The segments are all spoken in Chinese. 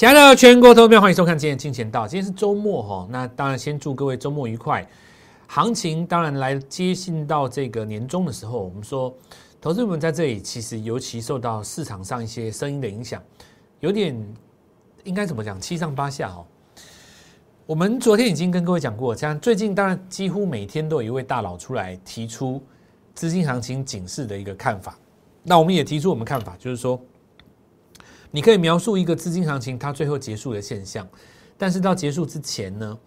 亲爱的全国投票，欢迎收看今天的金钱道。今天是周末哈，那当然先祝各位周末愉快。行情当然来接近到这个年终的时候，我们说投资者们在这里其实尤其受到市场上一些声音的影响，有点应该怎么讲七上八下哦。我们昨天已经跟各位讲过，像最近当然几乎每天都有一位大佬出来提出资金行情警示的一个看法。那我们也提出我们看法，就是说。你可以描述一个资金行情它最后结束的现象，但是到结束之前呢，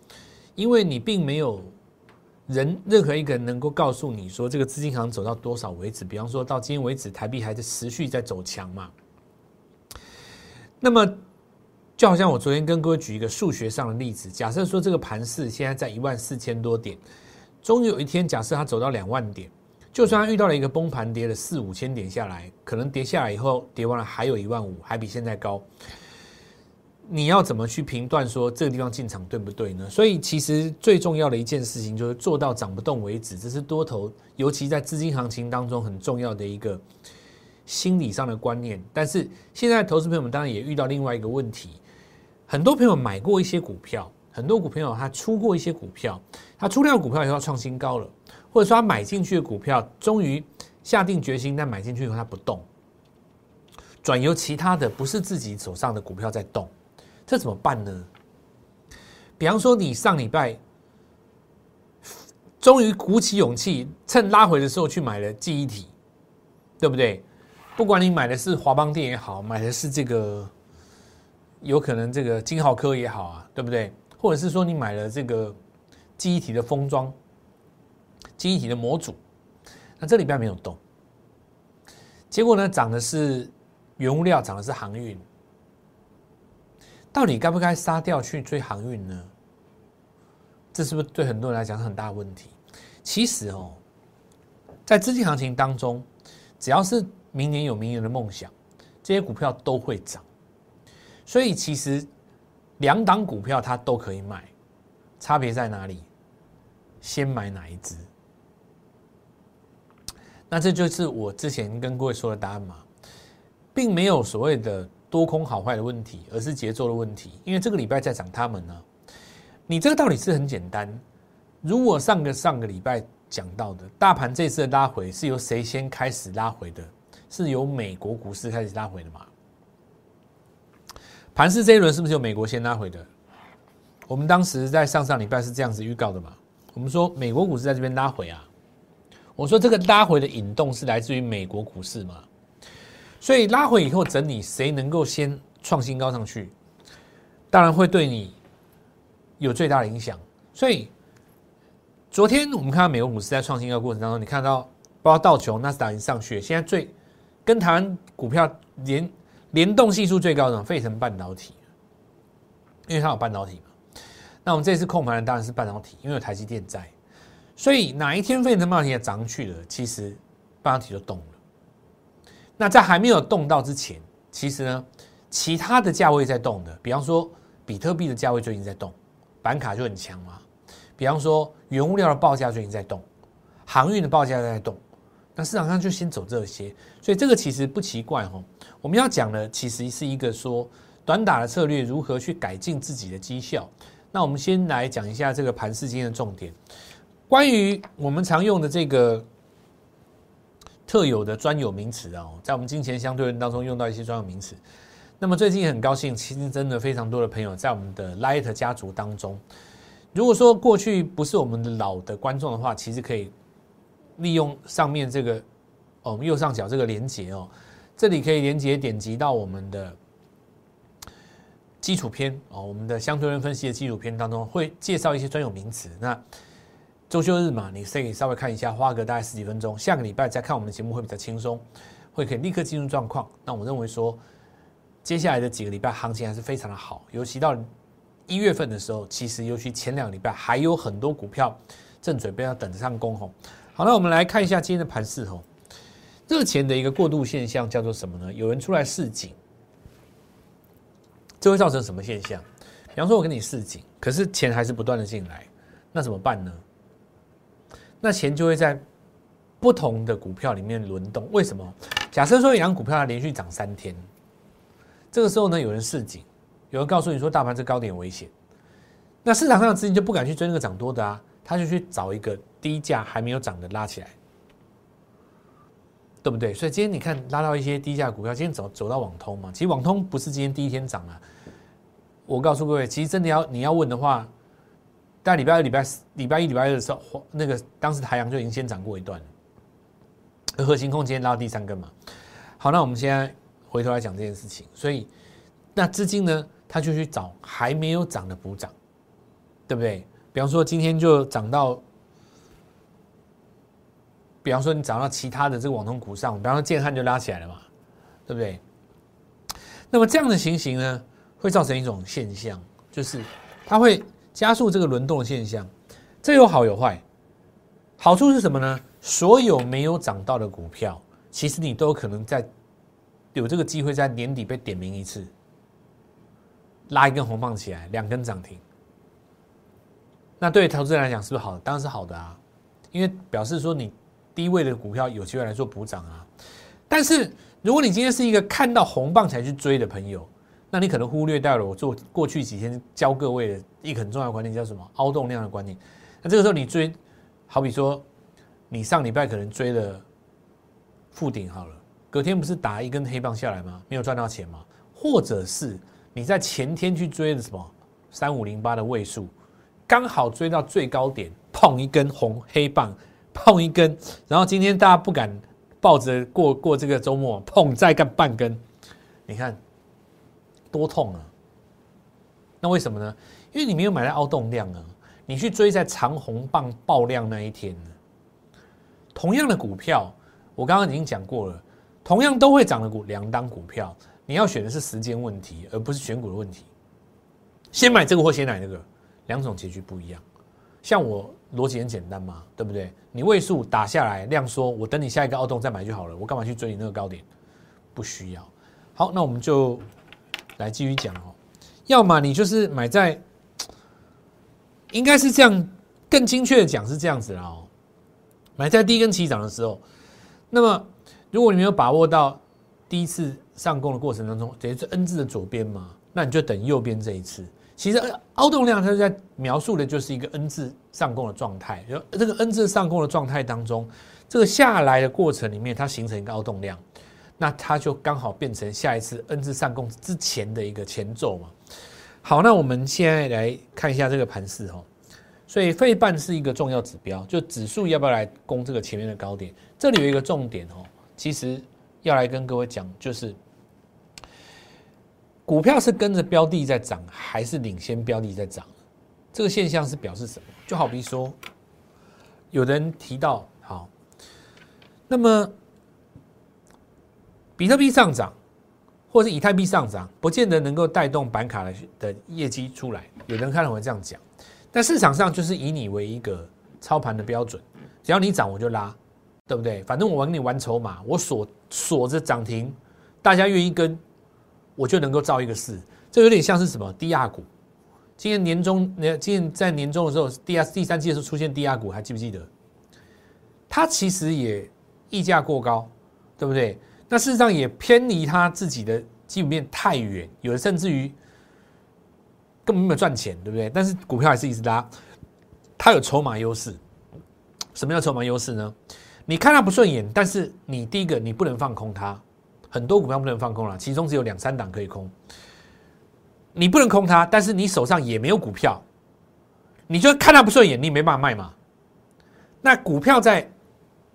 因为你并没有人任何一个人能够告诉你说这个资金行走到多少为止，比方说到今天为止台币还在持续在走强嘛。那么就好像我昨天跟各位举一个数学上的例子，假设说这个盘势现在在一万四千多点，终于有一天假设它走到两万点。就算遇到了一个崩盘，跌了四五千点下来，可能跌下来以后，跌完了还有一万五，还比现在高。你要怎么去评断说这个地方进场对不对呢？所以其实最重要的一件事情就是做到涨不动为止，这是多头，尤其在资金行情当中很重要的一个心理上的观念。但是现在投资朋友们当然也遇到另外一个问题，很多朋友买过一些股票，很多股朋友他出过一些股票，他出掉股票以后创新高了。或者说他买进去的股票，终于下定决心，但买进去以后他不动，转由其他的不是自己手上的股票在动，这怎么办呢？比方说你上礼拜终于鼓起勇气，趁拉回的时候去买了记忆体，对不对？不管你买的是华邦电也好，买的是这个有可能这个金浩科也好啊，对不对？或者是说你买了这个记忆体的封装。记忆体的模组，那这里边没有动，结果呢，涨的是原物料，涨的是航运，到底该不该杀掉去追航运呢？这是不是对很多人来讲是很大的问题？其实哦，在资金行情当中，只要是明年有明年的梦想，这些股票都会涨，所以其实两档股票它都可以买，差别在哪里？先买哪一只？那这就是我之前跟各位说的答案嘛，并没有所谓的多空好坏的问题，而是节奏的问题。因为这个礼拜在涨，他们呢，你这个道理是很简单。如果上个上个礼拜讲到的，大盘这次的拉回是由谁先开始拉回的？是由美国股市开始拉回的嘛？盘市这一轮是不是由美国先拉回的？我们当时在上上礼拜是这样子预告的嘛？我们说美国股市在这边拉回啊。我说这个拉回的引动是来自于美国股市嘛？所以拉回以后整理，谁能够先创新高上去，当然会对你有最大的影响。所以昨天我们看到美国股市在创新高过程当中，你看到包括道琼、纳斯达克上去，现在最跟台湾股票联联动系数最高的费城半导体，因为它有半导体嘛。那我们这次控盘的当然是半导体，因为有台积电在。所以哪一天费城半导体也涨去了，其实半导体就动了。那在还没有动到之前，其实呢，其他的价位在动的，比方说比特币的价位最近在动，板卡就很强嘛。比方说原物料的报价最近在动，航运的报价在动，那市场上就先走这些。所以这个其实不奇怪哈。我们要讲的其实是一个说短打的策略如何去改进自己的绩效。那我们先来讲一下这个盘市今天的重点。关于我们常用的这个特有的专有名词啊，在我们金钱相对论当中用到一些专有名词。那么最近很高兴，其实真的非常多的朋友在我们的 Light 家族当中。如果说过去不是我们的老的观众的话，其实可以利用上面这个哦右上角这个连接哦，这里可以连接点击到我们的基础篇哦，我们的相对论分析的基础篇当中会介绍一些专有名词。那周休日嘛，你可以稍微看一下，花个大概十几分钟。下个礼拜再看我们的节目会比较轻松，会可以立刻进入状况。那我认为说，接下来的几个礼拜行情还是非常的好，尤其到一月份的时候，其实尤其前两个礼拜还有很多股票正准备要等着上攻吼。好，那我们来看一下今天的盘势吼，热钱的一个过渡现象叫做什么呢？有人出来示警，这会造成什么现象？比方说，我跟你示警，可是钱还是不断的进来，那怎么办呢？那钱就会在不同的股票里面轮动。为什么？假设说一张股票它连续涨三天，这个时候呢，有人示警，有人告诉你说大盘这高点危险，那市场上的资金就不敢去追那个涨多的啊，他就去找一个低价还没有涨的拉起来，对不对？所以今天你看拉到一些低价股票，今天走走到网通嘛，其实网通不是今天第一天涨啊。我告诉各位，其实真的要你要问的话，在礼拜二、礼拜四、礼拜一、礼拜二的时候，那个当时台阳就已经先涨过一段了，核心空间拉到第三根嘛。好，那我们现在回头来讲这件事情，所以那资金呢，他就去找还没有涨的补涨，对不对？比方说今天就涨到，比方说你涨到其他的这个网通股上，比方说建汉就拉起来了嘛，对不对？那么这样的情形呢？会造成一种现象，就是它会加速这个轮动的现象。这有好有坏。好处是什么呢？所有没有涨到的股票，其实你都有可能在有这个机会在年底被点名一次，拉一根红棒起来，两根涨停。那对投资人来讲是不是好？当然是好的啊，因为表示说你低位的股票有机会来做补涨啊。但是如果你今天是一个看到红棒才去追的朋友，那你可能忽略掉了我做过去几天教各位的一个很重要的观念，叫什么？凹动量的观念。那这个时候你追，好比说你上礼拜可能追了负顶好了，隔天不是打一根黑棒下来吗？没有赚到钱吗？或者是你在前天去追的什么三五零八的位数，刚好追到最高点，碰一根红黑棒，碰一根，然后今天大家不敢抱着过过这个周末，碰再干半根，你看。多痛啊！那为什么呢？因为你没有买在凹动量啊，你去追在长红棒爆量那一天呢。同样的股票，我刚刚已经讲过了，同样都会涨的股两档股票，你要选的是时间问题，而不是选股的问题。先买这个或先买那个，两种结局不一样。像我逻辑很简单嘛，对不对？你位数打下来量缩，我等你下一个凹洞再买就好了，我干嘛去追你那个高点？不需要。好，那我们就。来继续讲哦，要么你就是买在，应该是这样，更精确的讲是这样子啦哦，买在第一根起涨的时候，那么如果你没有把握到第一次上攻的过程当中，等于是 N 字的左边嘛，那你就等右边这一次。其实凹动量它在描述的就是一个 N 字上攻的状态，就这个 N 字上攻的状态当中，这个下来的过程里面，它形成一个凹动量。那它就刚好变成下一次 N 字上攻之前的一个前奏嘛。好，那我们现在来看一下这个盘势哈。所以费半是一个重要指标，就指数要不要来攻这个前面的高点？这里有一个重点哦，其实要来跟各位讲，就是股票是跟着标的在涨，还是领先标的在涨？这个现象是表示什么？就好比说，有人提到好，那么。比特币上涨，或者以太币上涨，不见得能够带动板卡的的业绩出来。有人看能会这样讲，但市场上就是以你为一个操盘的标准，只要你涨我就拉，对不对？反正我跟你玩筹码，我锁锁着涨停，大家愿意跟，我就能够造一个势。这有点像是什么低压股？今年年终，今年在年终的时候，第二第三季的时候出现低压股，还记不记得？它其实也溢价过高，对不对？那事实上也偏离他自己的基本面太远，有的甚至于根本没有赚钱，对不对？但是股票还是一直拉，它有筹码优势。什么叫筹码优势呢？你看它不顺眼，但是你第一个你不能放空它，很多股票不能放空了，其中只有两三档可以空。你不能空它，但是你手上也没有股票，你就看它不顺眼，你没办法卖嘛。那股票在。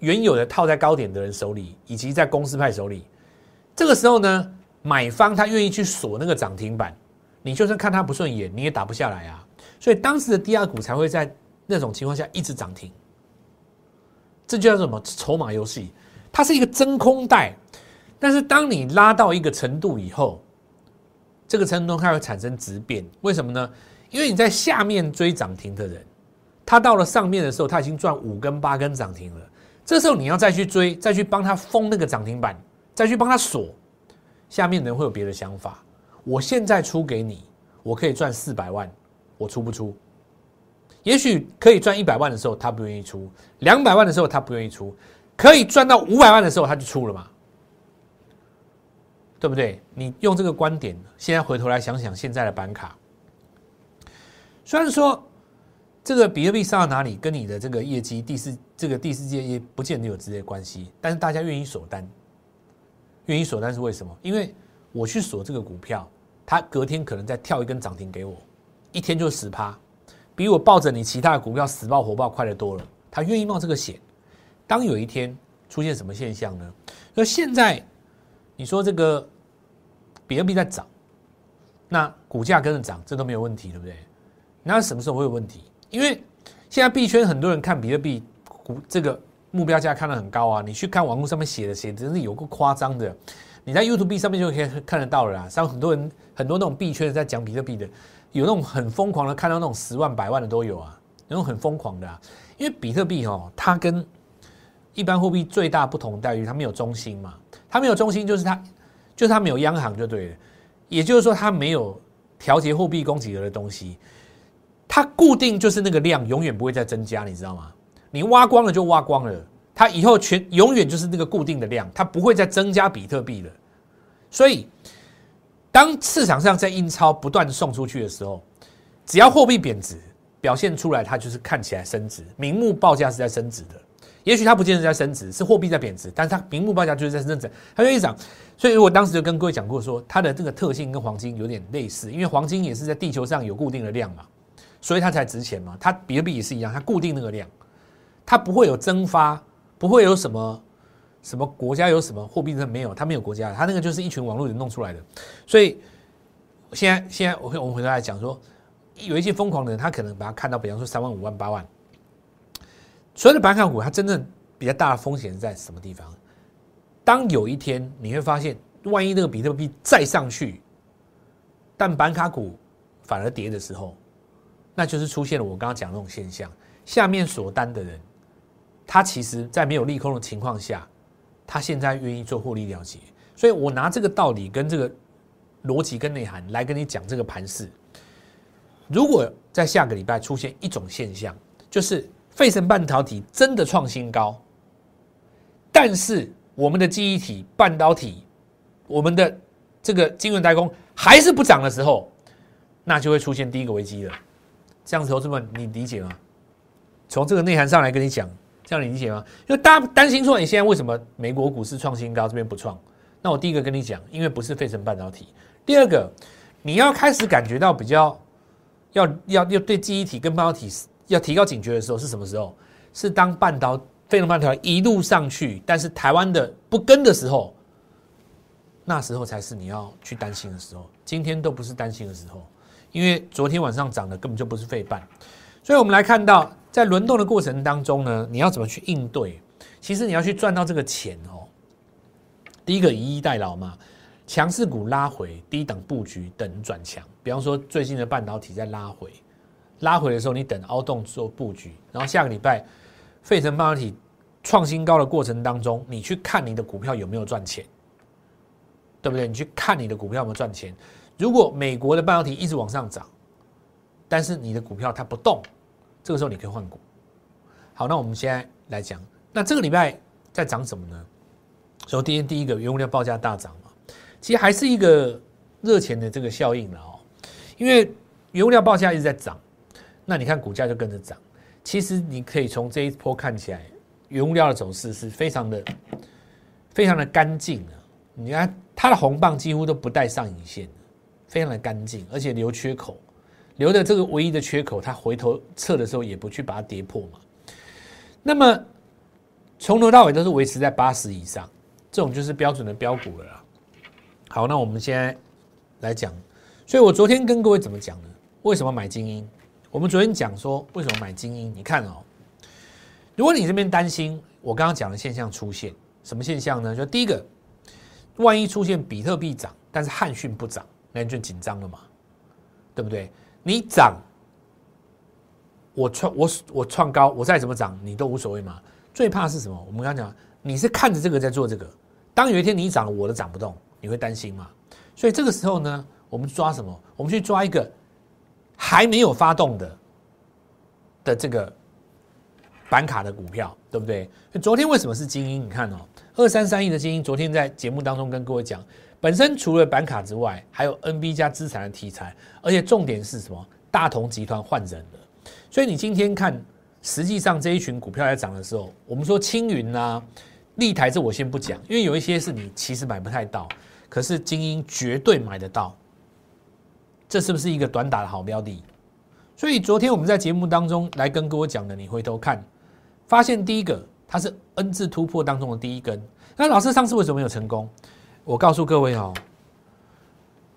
原有的套在高点的人手里，以及在公司派手里，这个时候呢，买方他愿意去锁那个涨停板，你就算看他不顺眼，你也打不下来啊。所以当时的第二股才会在那种情况下一直涨停。这就叫什么筹码游戏？它是一个真空带，但是当你拉到一个程度以后，这个程度它会产生质变。为什么呢？因为你在下面追涨停的人，他到了上面的时候，他已经赚五根八根涨停了。这时候你要再去追，再去帮他封那个涨停板，再去帮他锁，下面人会有别的想法。我现在出给你，我可以赚四百万，我出不出？也许可以赚一百万的时候，他不愿意出；两百万的时候，他不愿意出；可以赚到五百万的时候，他就出了嘛。对不对？你用这个观点，现在回头来想想现在的板卡，虽然说这个比特币上到哪里，跟你的这个业绩第四这个第四届也不见得有直接关系，但是大家愿意锁单，愿意锁单是为什么？因为我去锁这个股票，它隔天可能再跳一根涨停给我，一天就十趴，比我抱着你其他的股票死抱活抱快得多了。他愿意冒这个险。当有一天出现什么现象呢？那现在你说这个比特币在涨，那股价跟着涨，这都没有问题，对不对？那什么时候会有问题？因为现在币圈很多人看比特币股这个目标价看得很高啊，你去看网络上面写的写，真是有个夸张的。你在 YouTube 上面就可以看得到了啦。像很多人很多那种币圈在讲比特币的，有那种很疯狂的，看到那种十万百万的都有啊，那种很疯狂的。因为比特币哦，它跟一般货币最大不同待遇，它没有中心嘛，它没有中心就是它，就是它没有央行就对了，也就是说它没有调节货币供给额的东西，它固定就是那个量，永远不会再增加，你知道吗？你挖光了就挖光了，它以后全永远就是那个固定的量，它不会再增加比特币了。所以，当市场上在印钞不断送出去的时候，只要货币贬值。表现出来，它就是看起来升值，明目报价是在升值的。也许它不见得在升值，是货币在贬值，但是它明目报价就是在升值，它就一涨。所以我当时就跟各位讲过，说它的这个特性跟黄金有点类似，因为黄金也是在地球上有固定的量嘛，所以它才值钱嘛。它比特币也是一样，它固定那个量，它不会有蒸发，不会有什么什么国家有什么货币的没有，它没有国家，它那个就是一群网络人弄出来的。所以现在现在我会我们回头来讲说。有一些疯狂的人，他可能把它看到，比方说三万、五万、八万。所有的板卡股，它真正比较大的风险在什么地方？当有一天你会发现，万一那个比特币再上去，但板卡股反而跌的时候，那就是出现了我刚刚讲那种现象。下面锁单的人，他其实在没有利空的情况下，他现在愿意做获利了结。所以我拿这个道理跟这个逻辑跟内涵来跟你讲这个盘势。如果在下个礼拜出现一种现象，就是费城半导体真的创新高，但是我们的记忆体半导体，我们的这个晶圆代工还是不涨的时候，那就会出现第一个危机了。这样子，同志们，你理解吗？从这个内涵上来跟你讲，这样你理解吗？因为大家担心说，你现在为什么美国股市创新高，这边不创？那我第一个跟你讲，因为不是费城半导体。第二个，你要开始感觉到比较。要要要对记忆体跟半导体要提高警觉的时候是什么时候？是当半导费城半导体一路上去，但是台湾的不跟的时候，那时候才是你要去担心的时候。今天都不是担心的时候，因为昨天晚上涨的根本就不是费半。所以我们来看到，在轮动的过程当中呢，你要怎么去应对？其实你要去赚到这个钱哦。第一个以逸待劳嘛。强势股拉回，低档布局等转强。比方说，最近的半导体在拉回，拉回的时候，你等凹洞做布局。然后下个礼拜，费城半导体创新高的过程当中，你去看你的股票有没有赚钱，对不对？你去看你的股票有没有赚钱。如果美国的半导体一直往上涨，但是你的股票它不动，这个时候你可以换股。好，那我们现在来讲，那这个礼拜在涨什么呢？首先，第一个原物料报价大涨。其实还是一个热钱的这个效应了哦，因为原物料报价一直在涨，那你看股价就跟着涨。其实你可以从这一波看起来，原物料的走势是非常的、非常的干净的。你看它的红棒几乎都不带上影线，非常的干净，而且留缺口，留的这个唯一的缺口，它回头测的时候也不去把它跌破嘛。那么从头到尾都是维持在八十以上，这种就是标准的标股了啦。好，那我们现在来讲，所以我昨天跟各位怎么讲呢？为什么买精英？我们昨天讲说为什么买精英？你看哦，如果你这边担心我刚刚讲的现象出现，什么现象呢？就第一个，万一出现比特币涨，但是汉讯不涨，那你就紧张了嘛，对不对？你涨，我创我我创高，我再怎么涨，你都无所谓嘛。最怕是什么？我们刚刚讲，你是看着这个在做这个，当有一天你涨了，我的涨不动。你会担心吗？所以这个时候呢，我们抓什么？我们去抓一个还没有发动的的这个板卡的股票，对不对？昨天为什么是精英？你看哦，二三三亿的精英，昨天在节目当中跟各位讲，本身除了板卡之外，还有 NB 加资产的题材，而且重点是什么？大同集团换人了，所以你今天看，实际上这一群股票在涨的时候，我们说青云啊、立台这我先不讲，因为有一些是你其实买不太到，可是精英绝对买得到，这是不是一个短打的好标的？所以昨天我们在节目当中来跟各位讲的，你回头看，发现第一个它是 N 字突破当中的第一根，那老师上次为什么没有成功？我告诉各位哦，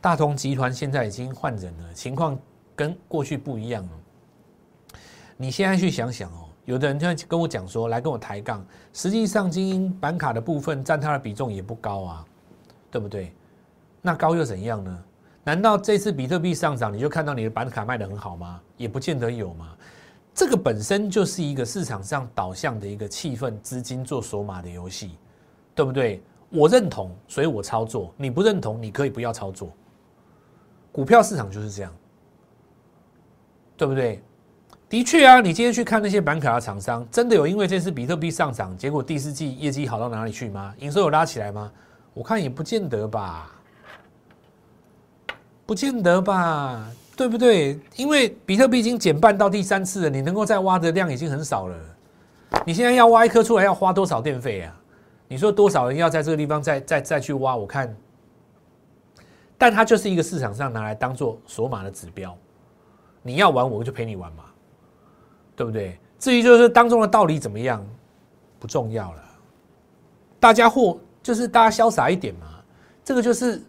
大同集团现在已经换人了，情况跟过去不一样了。你现在去想想哦，有的人就跟我讲说，来跟我抬杠，实际上精英板卡的部分占它的比重也不高啊，对不对？那高又怎样呢？难道这次比特币上涨，你就看到你的板卡卖得很好吗？也不见得有嘛。这个本身就是一个市场上导向的一个气氛，资金做索码的游戏，对不对？我认同，所以我操作。你不认同，你可以不要操作。股票市场就是这样，对不对？的确啊，你今天去看那些板卡的厂商，真的有因为这次比特币上涨，结果第四季业绩好到哪里去吗？营收有拉起来吗？我看也不见得吧，不见得吧，对不对？因为比特币已经减半到第三次了，你能够再挖的量已经很少了。你现在要挖一颗出来，要花多少电费啊？你说多少人要在这个地方再再再去挖？我看，但它就是一个市场上拿来当做索马的指标。你要玩，我就陪你玩嘛，对不对？至于就是当中的道理怎么样，不重要了。大家或就是大家潇洒一点嘛，这个就是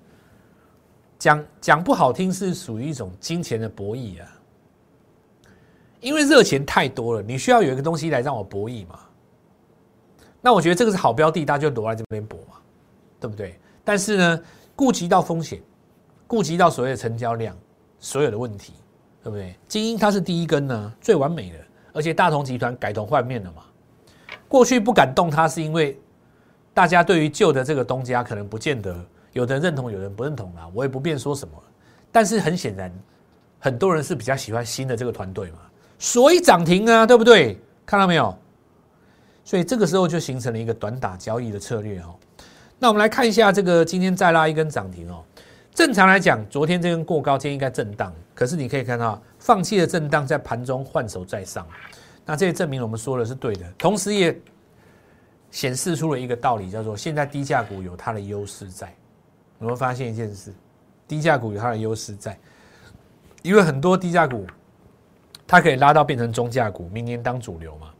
讲讲不好听，是属于一种金钱的博弈啊。因为热钱太多了，你需要有一个东西来让我博弈嘛。那我觉得这个是好标的，大家就躲在这边搏嘛，对不对？但是呢，顾及到风险，顾及到所谓的成交量，所有的问题，对不对？精英它是第一根呢，最完美的，而且大同集团改头换面了嘛。过去不敢动它，是因为大家对于旧的这个东家可能不见得有人认同，有人不认同啦。我也不便说什么。但是很显然，很多人是比较喜欢新的这个团队嘛，所以涨停啊，对不对？看到没有？所以这个时候就形成了一个短打交易的策略哦。那我们来看一下这个今天再拉一根涨停哦。正常来讲，昨天这根过高，今天应该震荡。可是你可以看到，放弃了震荡，在盘中换手再上。那这也证明我们说的是对的，同时也显示出了一个道理，叫做现在低价股有它的优势在。我们发现一件事？低价股有它的优势在，因为很多低价股它可以拉到变成中价股，明年当主流嘛。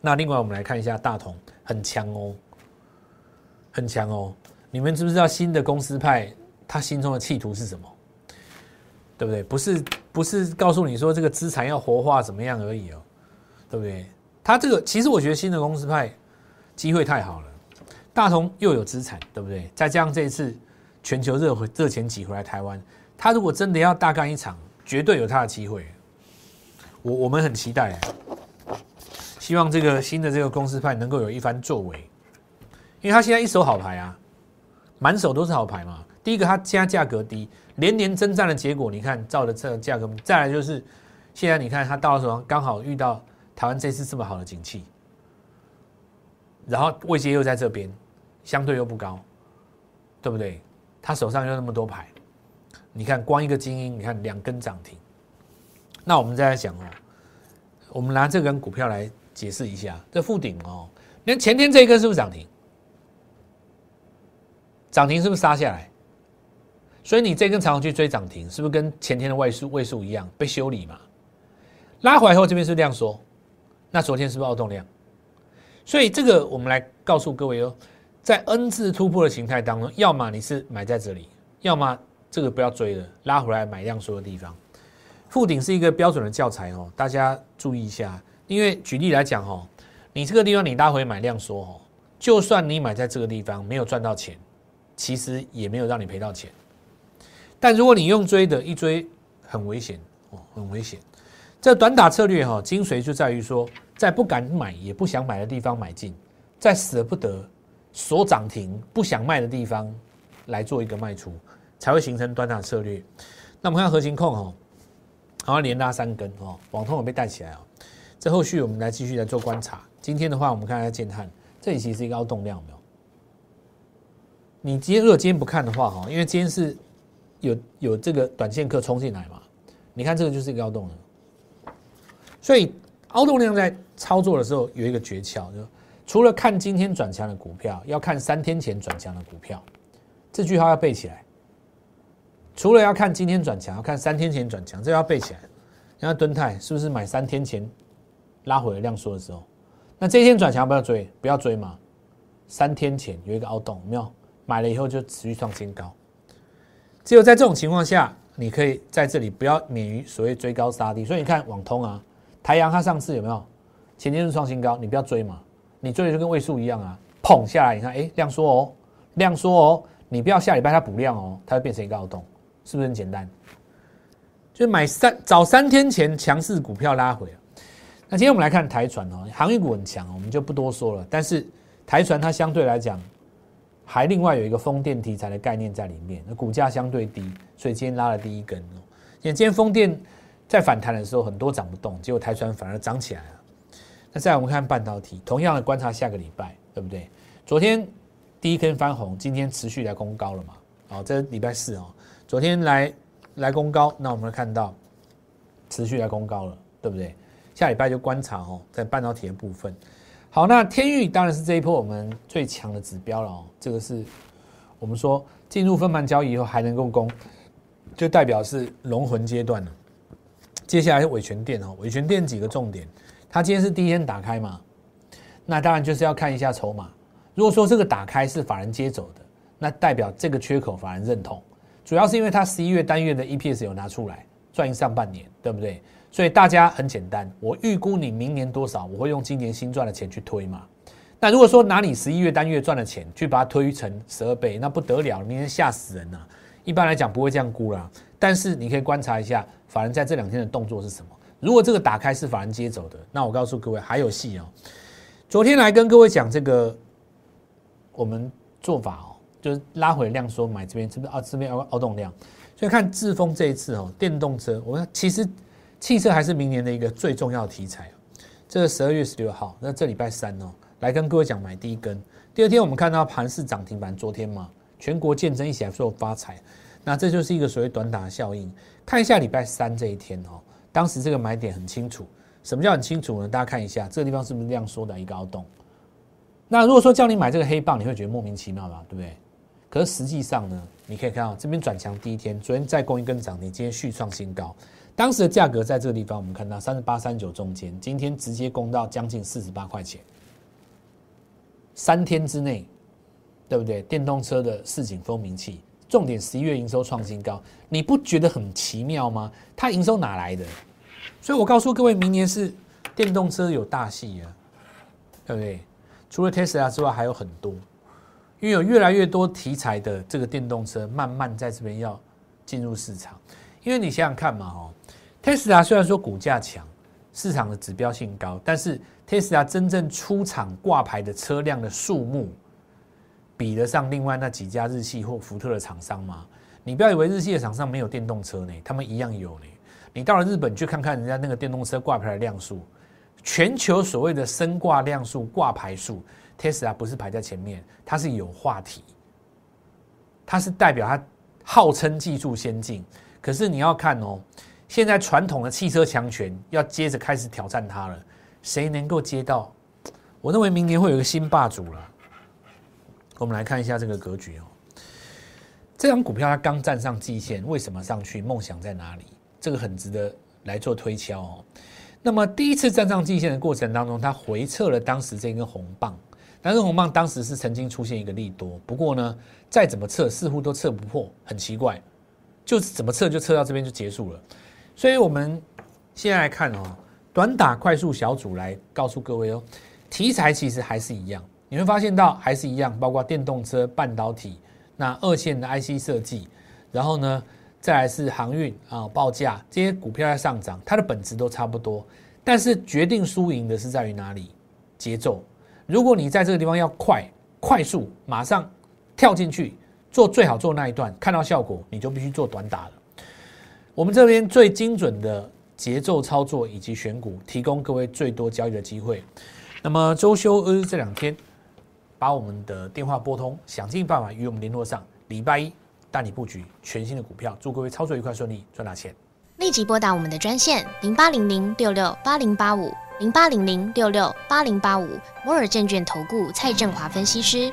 那另外我们来看一下大同，很强哦，很强哦。你们知不知道新的公司派他心中的企图是什么？对不对？不是不是告诉你说这个资产要活化怎么样而已哦，对不对？他这个其实我觉得新的公司派机会太好了，大同又有资产，对不对？再加上这一次全球热回热钱挤回来台湾，他如果真的要大干一场，绝对有他的机会。我我们很期待。希望这个新的这个公司派能够有一番作为，因为他现在一手好牌啊，满手都是好牌嘛。第一个，它现在价格低，连年征战的结果，你看照的这个价格。再来就是，现在你看他到时候刚好遇到台湾这次这么好的景气，然后位阶又在这边，相对又不高，对不对？他手上又那么多牌，你看光一个精英，你看两根涨停。那我们再来讲哦，我们拿这根股票来。解释一下，这附顶哦，你看前天这一根是不是涨停？涨停是不是杀下来？所以你这根长去追涨停，是不是跟前天的位数位数一样被修理嘛？拉回来后这边是量缩，那昨天是不是凹动量？所以这个我们来告诉各位哦，在 N 字突破的形态当中，要么你是买在这里，要么这个不要追了，拉回来买量缩的地方。附顶是一个标准的教材哦，大家注意一下。因为举例来讲哦，你这个地方你拉回买量缩哦，就算你买在这个地方没有赚到钱，其实也没有让你赔到钱。但如果你用追的，一追很危险哦，很危险。这短打策略哈，精髓就在于说，在不敢买也不想买的地方买进，在舍不得锁涨停不想卖的地方来做一个卖出，才会形成短打策略。那我们看核心控哦，好像连拉三根哦，网通有被带起来哦。这后续我们来继续来做观察。今天的话，我们看一下建汉，这里其实是一个凹动量，没有？你今天如果今天不看的话，哈，因为今天是有有这个短线客冲进来嘛，你看这个就是一个凹洞了。所以凹洞量在操作的时候有一个诀窍，就除了看今天转强的股票，要看三天前转强的股票。这句话要背起来。除了要看今天转强，要看三天前转强，这要背起来。你看敦泰是不是买三天前拉回量缩的时候？那这一天转强不要追，不要追嘛。三天前有一个凹洞，没有买了以后就持续创新高。只有在这种情况下，你可以在这里不要免于所谓追高杀低。所以你看网通啊，台阳它上次有没有前天是创新高？你不要追嘛，你追的就跟位数一样啊，捧下来，你看哎量缩哦，量缩哦，你不要下礼拜它补量哦，它会变成一个凹洞。是不是很简单？就买三早三天前强势股票拉回那今天我们来看台船哦，航运股很强，我们就不多说了。但是台船它相对来讲，还另外有一个风电题材的概念在里面，那股价相对低，所以今天拉了第一根哦。因为今天风电在反弹的时候很多涨不动，结果台船反而涨起来了。那再我们看半导体，同样的观察下个礼拜，对不对？昨天第一根翻红，今天持续来攻高了嘛？哦，这礼拜四哦。昨天来来攻高，那我们看到持续来攻高了，对不对？下礼拜就观察哦，在半导体的部分。好，那天域当然是这一波我们最强的指标了哦。这个是我们说进入分盘交易以后还能够攻，就代表是龙魂阶段了。接下来是伟权店哦，伟权店几个重点，它今天是第一天打开嘛，那当然就是要看一下筹码。如果说这个打开是法人接走的，那代表这个缺口法人认同。主要是因为它十一月单月的 EPS 有拿出来赚上半年，对不对？所以大家很简单，我预估你明年多少，我会用今年新赚的钱去推嘛。那如果说拿你十一月单月赚的钱去把它推成十二倍，那不得了，明天吓死人了。一般来讲不会这样估啦，但是你可以观察一下法人在这两天的动作是什么。如果这个打开是法人接走的，那我告诉各位还有戏哦。昨天来跟各位讲这个我们做法哦。就是拉回量说买这边，是不是啊？这边凹凹动量，所以看智峰这一次哦，电动车，我们其实汽车还是明年的一个最重要的题材这个十二月十六号，那这礼拜三哦，来跟各位讲买第一根。第二天我们看到盘市涨停板，昨天嘛，全国见证一起来说发财，那这就是一个所谓短打效应。看一下礼拜三这一天哦，当时这个买点很清楚，什么叫很清楚呢？大家看一下这个地方是不是量缩的一个凹洞？那如果说叫你买这个黑棒，你会觉得莫名其妙吧？对不对？可是实际上呢，你可以看到这边转强第一天，昨天再攻一根涨停，今天续创新高。当时的价格在这个地方，我们看到三十八、三九中间，今天直接攻到将近四十八块钱。三天之内，对不对？电动车的市井风名气，重点十一月营收创新高，你不觉得很奇妙吗？它营收哪来的？所以我告诉各位，明年是电动车有大戏啊，对不对？除了 Tesla 之外，还有很多。因为有越来越多题材的这个电动车慢慢在这边要进入市场，因为你想想看嘛，哦，Tesla 虽然说股价强，市场的指标性高，但是 Tesla 真正出厂挂牌的车辆的数目，比得上另外那几家日系或福特的厂商吗？你不要以为日系的厂商没有电动车呢，他们一样有呢。你到了日本去看看人家那个电动车挂牌的量数，全球所谓的升挂量数、挂牌数。Tesla 不是排在前面，它是有话题，它是代表它号称技术先进。可是你要看哦，现在传统的汽车强权要接着开始挑战它了，谁能够接到？我认为明年会有一个新霸主了。我们来看一下这个格局哦，这张股票它刚站上季线，为什么上去？梦想在哪里？这个很值得来做推敲哦。那么第一次站上季线的过程当中，它回撤了当时这根红棒。但是红棒当时是曾经出现一个利多，不过呢，再怎么测似乎都测不破，很奇怪，就是怎么测就测到这边就结束了。所以我们现在来看哦，短打快速小组来告诉各位哦，题材其实还是一样，你会发现到还是一样，包括电动车、半导体、那二线的 IC 设计，然后呢，再来是航运啊报价这些股票在上涨，它的本质都差不多，但是决定输赢的是在于哪里？节奏。如果你在这个地方要快、快速、马上跳进去做最好做那一段，看到效果，你就必须做短打了。我们这边最精准的节奏操作以及选股，提供各位最多交易的机会。那么周休日这两天，把我们的电话拨通，想尽办法与我们联络上。礼拜一带你布局全新的股票，祝各位操作愉快顺利，赚大钱。立即拨打我们的专线零八零零六六八零八五零八零零六六八零八五摩尔证券投顾蔡振华分析师。